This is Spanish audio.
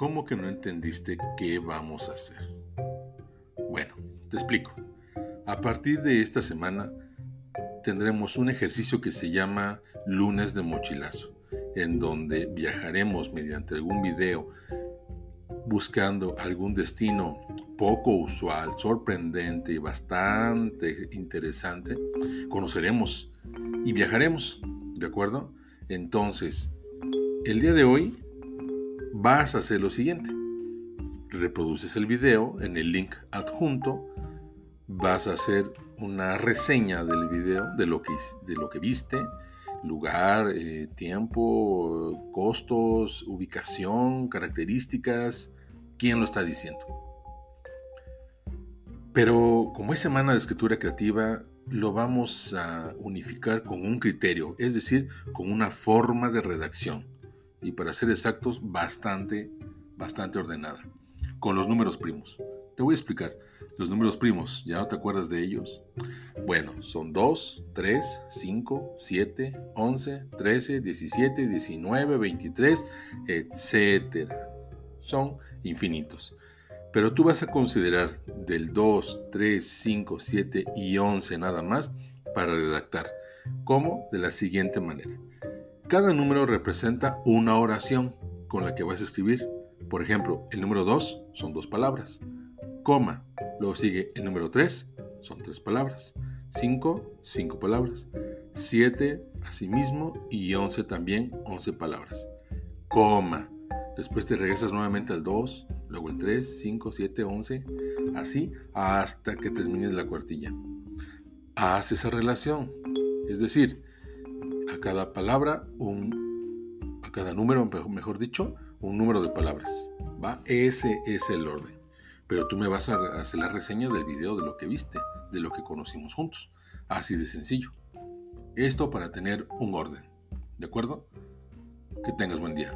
¿Cómo que no entendiste qué vamos a hacer? Bueno, te explico. A partir de esta semana tendremos un ejercicio que se llama lunes de mochilazo, en donde viajaremos mediante algún video buscando algún destino poco usual, sorprendente y bastante interesante. Conoceremos y viajaremos, ¿de acuerdo? Entonces, el día de hoy vas a hacer lo siguiente. Reproduces el video en el link adjunto, vas a hacer una reseña del video de lo que, de lo que viste, lugar, eh, tiempo, costos, ubicación, características, quién lo está diciendo. Pero como es semana de escritura creativa, lo vamos a unificar con un criterio, es decir, con una forma de redacción. Y para ser exactos, bastante, bastante ordenada. Con los números primos. Te voy a explicar. Los números primos, ¿ya no te acuerdas de ellos? Bueno, son 2, 3, 5, 7, 11, 13, 17, 19, 23, etc. Son infinitos. Pero tú vas a considerar del 2, 3, 5, 7 y 11 nada más para redactar. ¿Cómo? De la siguiente manera. Cada número representa una oración con la que vas a escribir. Por ejemplo, el número 2 son dos palabras. Coma. Luego sigue el número 3, son tres palabras. 5, 5 palabras. 7, asimismo. Y 11 también, 11 palabras. Coma. Después te regresas nuevamente al 2, luego el 3, 5, 7, 11, así hasta que termines la cuartilla. Haz esa relación, es decir, a cada palabra, un, a cada número, mejor dicho, un número de palabras. ¿va? Ese es el orden. Pero tú me vas a hacer la reseña del video de lo que viste, de lo que conocimos juntos. Así de sencillo. Esto para tener un orden. ¿De acuerdo? Que tengas buen día.